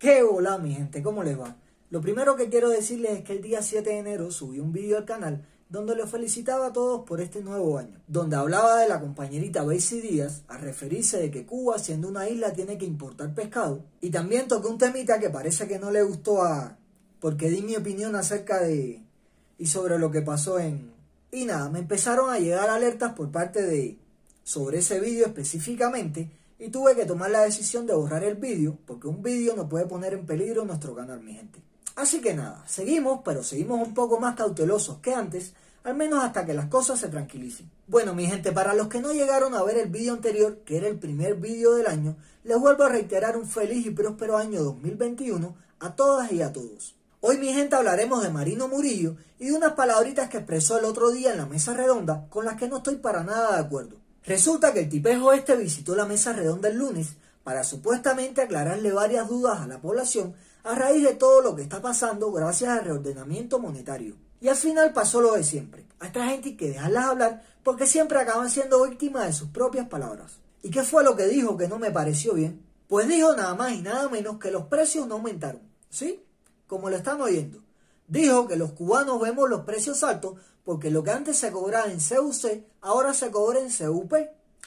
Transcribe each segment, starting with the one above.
¿Qué hola mi gente? ¿Cómo les va? Lo primero que quiero decirles es que el día 7 de enero subí un vídeo al canal donde los felicitaba a todos por este nuevo año, donde hablaba de la compañerita Basie Díaz a referirse de que Cuba, siendo una isla, tiene que importar pescado, y también toqué un temita que parece que no le gustó a... porque di mi opinión acerca de... y sobre lo que pasó en... Y nada, me empezaron a llegar alertas por parte de... sobre ese vídeo específicamente, y tuve que tomar la decisión de borrar el vídeo, porque un vídeo no puede poner en peligro nuestro canal, mi gente. Así que nada, seguimos, pero seguimos un poco más cautelosos que antes, al menos hasta que las cosas se tranquilicen. Bueno, mi gente, para los que no llegaron a ver el vídeo anterior, que era el primer vídeo del año, les vuelvo a reiterar un feliz y próspero año 2021 a todas y a todos. Hoy, mi gente, hablaremos de Marino Murillo y de unas palabritas que expresó el otro día en la mesa redonda con las que no estoy para nada de acuerdo. Resulta que el tipejo este visitó la mesa redonda el lunes para supuestamente aclararle varias dudas a la población a raíz de todo lo que está pasando gracias al reordenamiento monetario. Y al final pasó lo de siempre. A esta gente hay que dejarlas hablar porque siempre acaban siendo víctimas de sus propias palabras. ¿Y qué fue lo que dijo que no me pareció bien? Pues dijo nada más y nada menos que los precios no aumentaron. ¿Sí? Como lo están oyendo. Dijo que los cubanos vemos los precios altos porque lo que antes se cobraba en CUC ahora se cobra en CUP.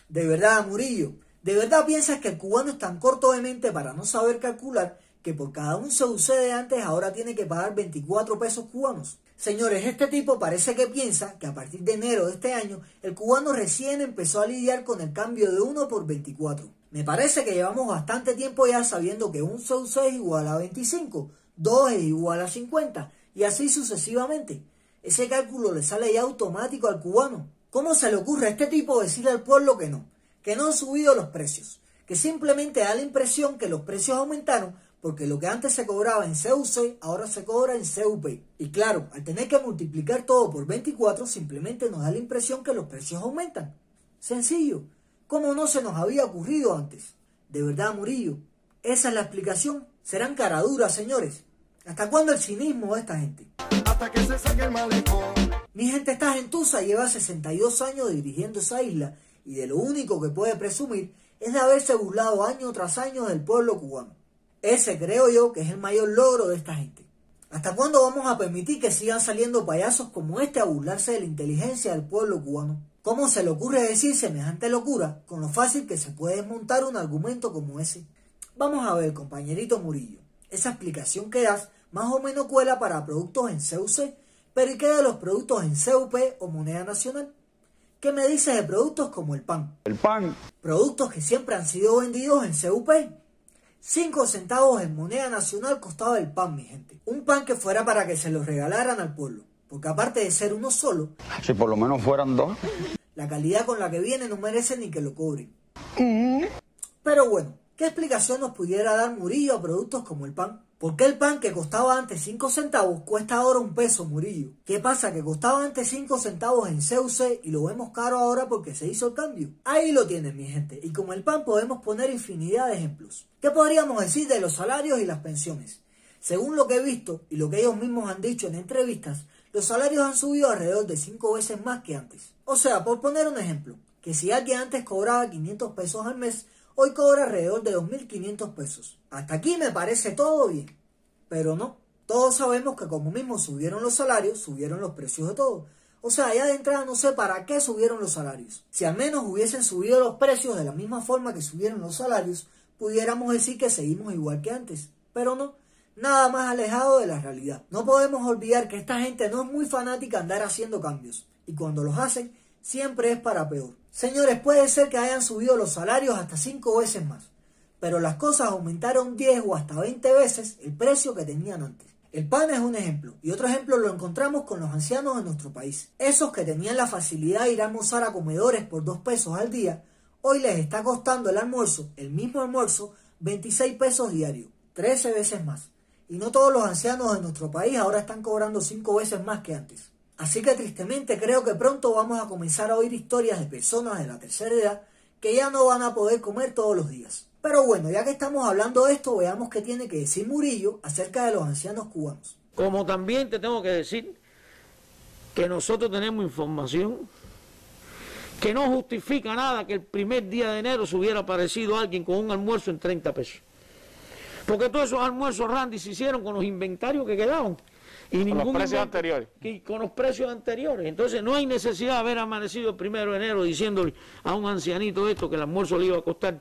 De verdad, Murillo, ¿de verdad piensas que el cubano es tan corto de mente para no saber calcular que por cada un CUC de antes ahora tiene que pagar 24 pesos cubanos? Señores, este tipo parece que piensa que a partir de enero de este año el cubano recién empezó a lidiar con el cambio de 1 por 24. Me parece que llevamos bastante tiempo ya sabiendo que un CUC es igual a 25, 2 es igual a 50 y así sucesivamente. Ese cálculo le sale ya automático al cubano. ¿Cómo se le ocurre a este tipo decirle al pueblo que no? Que no han subido los precios. Que simplemente da la impresión que los precios aumentaron porque lo que antes se cobraba en CUC ahora se cobra en CUP. Y claro, al tener que multiplicar todo por 24 simplemente nos da la impresión que los precios aumentan. Sencillo. ¿Cómo no se nos había ocurrido antes? De verdad, Murillo. Esa es la explicación. Serán caraduras, señores. ¿Hasta cuándo el cinismo de esta gente? hasta que se saque el malecón. Mi gente, esta gentuza lleva 62 años dirigiendo esa isla y de lo único que puede presumir es de haberse burlado año tras año del pueblo cubano. Ese creo yo que es el mayor logro de esta gente. ¿Hasta cuándo vamos a permitir que sigan saliendo payasos como este a burlarse de la inteligencia del pueblo cubano? ¿Cómo se le ocurre decir semejante locura con lo fácil que se puede desmontar un argumento como ese? Vamos a ver, compañerito Murillo, esa explicación que das más o menos cuela para productos en CUC, pero ¿y qué de los productos en CUP o moneda nacional? ¿Qué me dices de productos como el pan? El pan. Productos que siempre han sido vendidos en CUP. 5 centavos en moneda nacional costaba el pan, mi gente. Un pan que fuera para que se lo regalaran al pueblo. Porque aparte de ser uno solo, Si por lo menos fueran dos. la calidad con la que viene no merece ni que lo cobren. Pero bueno, ¿qué explicación nos pudiera dar Murillo a productos como el pan? ¿Por qué el pan que costaba antes 5 centavos cuesta ahora un peso, Murillo? ¿Qué pasa? Que costaba antes 5 centavos en CUC y lo vemos caro ahora porque se hizo el cambio. Ahí lo tienen, mi gente. Y como el pan podemos poner infinidad de ejemplos. ¿Qué podríamos decir de los salarios y las pensiones? Según lo que he visto y lo que ellos mismos han dicho en entrevistas, los salarios han subido alrededor de 5 veces más que antes. O sea, por poner un ejemplo, que si alguien antes cobraba 500 pesos al mes, hoy cobra alrededor de 2.500 pesos. Hasta aquí me parece todo bien. Pero no, todos sabemos que como mismo subieron los salarios, subieron los precios de todo. O sea, ya de entrada no sé para qué subieron los salarios. Si al menos hubiesen subido los precios de la misma forma que subieron los salarios, pudiéramos decir que seguimos igual que antes. Pero no, nada más alejado de la realidad. No podemos olvidar que esta gente no es muy fanática andar haciendo cambios. Y cuando los hacen, siempre es para peor. Señores, puede ser que hayan subido los salarios hasta 5 veces más, pero las cosas aumentaron 10 o hasta 20 veces el precio que tenían antes. El pan es un ejemplo, y otro ejemplo lo encontramos con los ancianos de nuestro país. Esos que tenían la facilidad de ir a almorzar a comedores por 2 pesos al día, hoy les está costando el almuerzo, el mismo almuerzo, 26 pesos diarios, 13 veces más. Y no todos los ancianos de nuestro país ahora están cobrando 5 veces más que antes. Así que tristemente creo que pronto vamos a comenzar a oír historias de personas de la tercera edad que ya no van a poder comer todos los días. Pero bueno, ya que estamos hablando de esto, veamos qué tiene que decir Murillo acerca de los ancianos cubanos. Como también te tengo que decir que nosotros tenemos información que no justifica nada que el primer día de enero se hubiera aparecido alguien con un almuerzo en 30 pesos. Porque todos esos almuerzos Randy se hicieron con los inventarios que quedaban. Y Con los ningún precios invento- anteriores. y con los precios anteriores. Entonces no hay necesidad de haber amanecido el primero de enero diciéndole a un ancianito esto que el almuerzo le iba a costar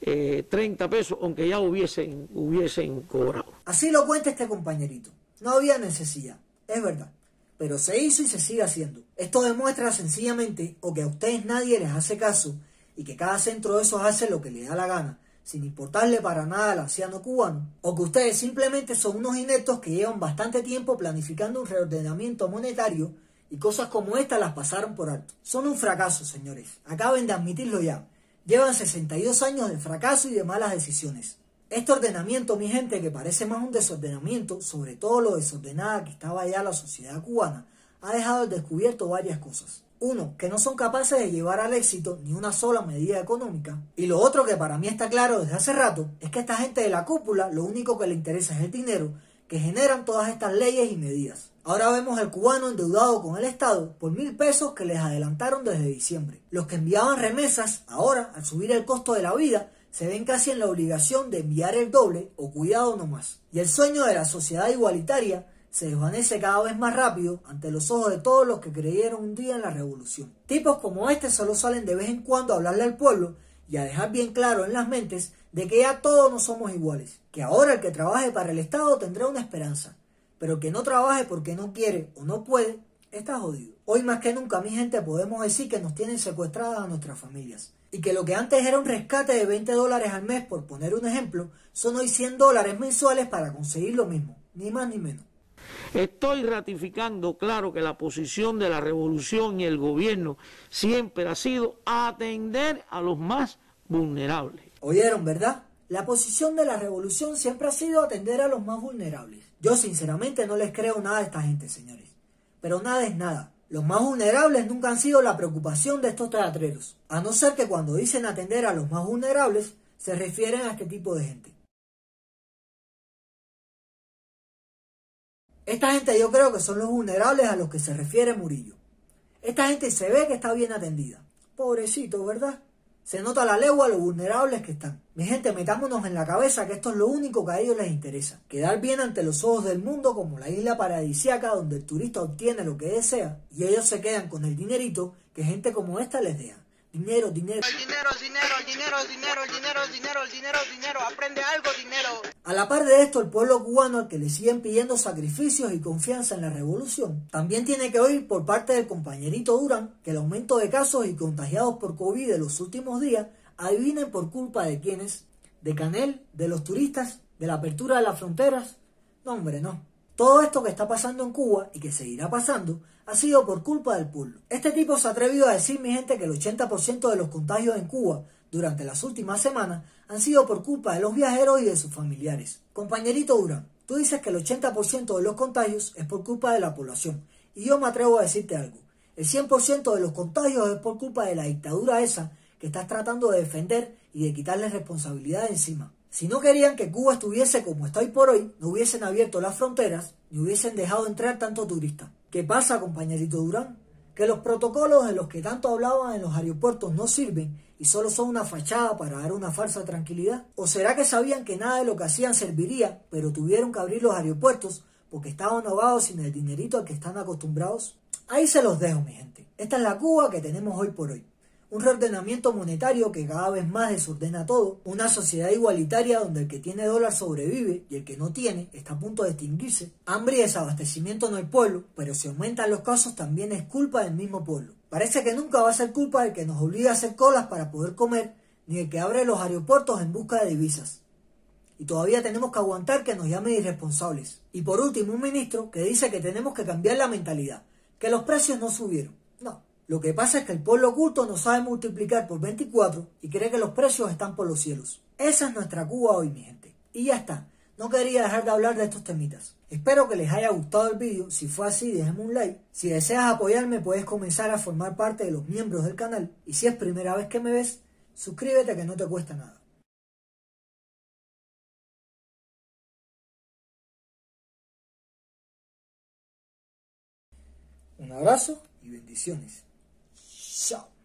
eh, 30 pesos, aunque ya hubiesen, hubiesen cobrado. Así lo cuenta este compañerito. No había necesidad, es verdad. Pero se hizo y se sigue haciendo. Esto demuestra sencillamente o que a ustedes nadie les hace caso y que cada centro de esos hace lo que le da la gana, sin importarle para nada al anciano cubano, o que ustedes simplemente son unos ineptos que llevan bastante tiempo planificando un reordenamiento monetario y cosas como esta las pasaron por alto. Son un fracaso, señores. Acaben de admitirlo ya. Llevan 62 años de fracaso y de malas decisiones. Este ordenamiento, mi gente, que parece más un desordenamiento, sobre todo lo desordenada que estaba ya la sociedad cubana, ha dejado al descubierto varias cosas. Uno, que no son capaces de llevar al éxito ni una sola medida económica. Y lo otro que para mí está claro desde hace rato, es que esta gente de la cúpula lo único que le interesa es el dinero que generan todas estas leyes y medidas. Ahora vemos al cubano endeudado con el Estado por mil pesos que les adelantaron desde diciembre. Los que enviaban remesas, ahora, al subir el costo de la vida, se ven casi en la obligación de enviar el doble o cuidado no más. Y el sueño de la sociedad igualitaria se desvanece cada vez más rápido ante los ojos de todos los que creyeron un día en la revolución. Tipos como este solo salen de vez en cuando a hablarle al pueblo y a dejar bien claro en las mentes de que ya todos no somos iguales, que ahora el que trabaje para el Estado tendrá una esperanza, pero que no trabaje porque no quiere o no puede, está jodido. Hoy más que nunca, mi gente, podemos decir que nos tienen secuestradas a nuestras familias. Y que lo que antes era un rescate de 20 dólares al mes, por poner un ejemplo, son hoy 100 dólares mensuales para conseguir lo mismo, ni más ni menos. Estoy ratificando, claro, que la posición de la revolución y el gobierno siempre ha sido atender a los más vulnerables. ¿Oyeron, verdad? La posición de la revolución siempre ha sido atender a los más vulnerables. Yo sinceramente no les creo nada a esta gente, señores. Pero nada es nada. Los más vulnerables nunca han sido la preocupación de estos teatreros, a no ser que cuando dicen atender a los más vulnerables se refieren a este tipo de gente. Esta gente yo creo que son los vulnerables a los que se refiere Murillo. Esta gente se ve que está bien atendida. Pobrecito, ¿verdad? Se nota la legua lo vulnerables que están. Mi gente, metámonos en la cabeza que esto es lo único que a ellos les interesa. Quedar bien ante los ojos del mundo como la isla paradisiaca donde el turista obtiene lo que desea y ellos se quedan con el dinerito que gente como esta les deja. Dinero, dinero. El dinero, el dinero, el dinero, el dinero, el dinero, el dinero, el dinero, el dinero. Aprende algo, dinero. A la par de esto, el pueblo cubano al que le siguen pidiendo sacrificios y confianza en la revolución, también tiene que oír por parte del compañerito Durán que el aumento de casos y contagiados por COVID de los últimos días, adivinen por culpa de quiénes, de Canel, de los turistas, de la apertura de las fronteras. No, hombre, no. Todo esto que está pasando en Cuba y que seguirá pasando ha sido por culpa del pueblo. Este tipo se ha atrevido a decir, mi gente, que el 80% de los contagios en Cuba durante las últimas semanas han sido por culpa de los viajeros y de sus familiares. Compañerito Durán, tú dices que el 80% de los contagios es por culpa de la población. Y yo me atrevo a decirte algo. El 100% de los contagios es por culpa de la dictadura esa que estás tratando de defender y de quitarle responsabilidad encima. Si no querían que Cuba estuviese como está hoy por hoy, no hubiesen abierto las fronteras ni hubiesen dejado entrar tanto turista. ¿Qué pasa, compañerito Durán? Que los protocolos de los que tanto hablaban en los aeropuertos no sirven y solo son una fachada para dar una falsa tranquilidad. ¿O será que sabían que nada de lo que hacían serviría, pero tuvieron que abrir los aeropuertos porque estaban ahogados sin el dinerito al que están acostumbrados? Ahí se los dejo, mi gente. Esta es la Cuba que tenemos hoy por hoy un reordenamiento monetario que cada vez más desordena todo, una sociedad igualitaria donde el que tiene dólar sobrevive y el que no tiene está a punto de extinguirse, hambre y desabastecimiento en el pueblo, pero si aumentan los casos también es culpa del mismo pueblo. Parece que nunca va a ser culpa del que nos obliga a hacer colas para poder comer, ni el que abre los aeropuertos en busca de divisas. Y todavía tenemos que aguantar que nos llamen irresponsables. Y por último, un ministro que dice que tenemos que cambiar la mentalidad, que los precios no subieron. No, lo que pasa es que el pueblo oculto no sabe multiplicar por 24 y cree que los precios están por los cielos. Esa es nuestra Cuba hoy, mi gente. Y ya está. No quería dejar de hablar de estos temitas. Espero que les haya gustado el vídeo. Si fue así, déjame un like. Si deseas apoyarme, puedes comenzar a formar parte de los miembros del canal. Y si es primera vez que me ves, suscríbete que no te cuesta nada. Un abrazo y bendiciones. 笑。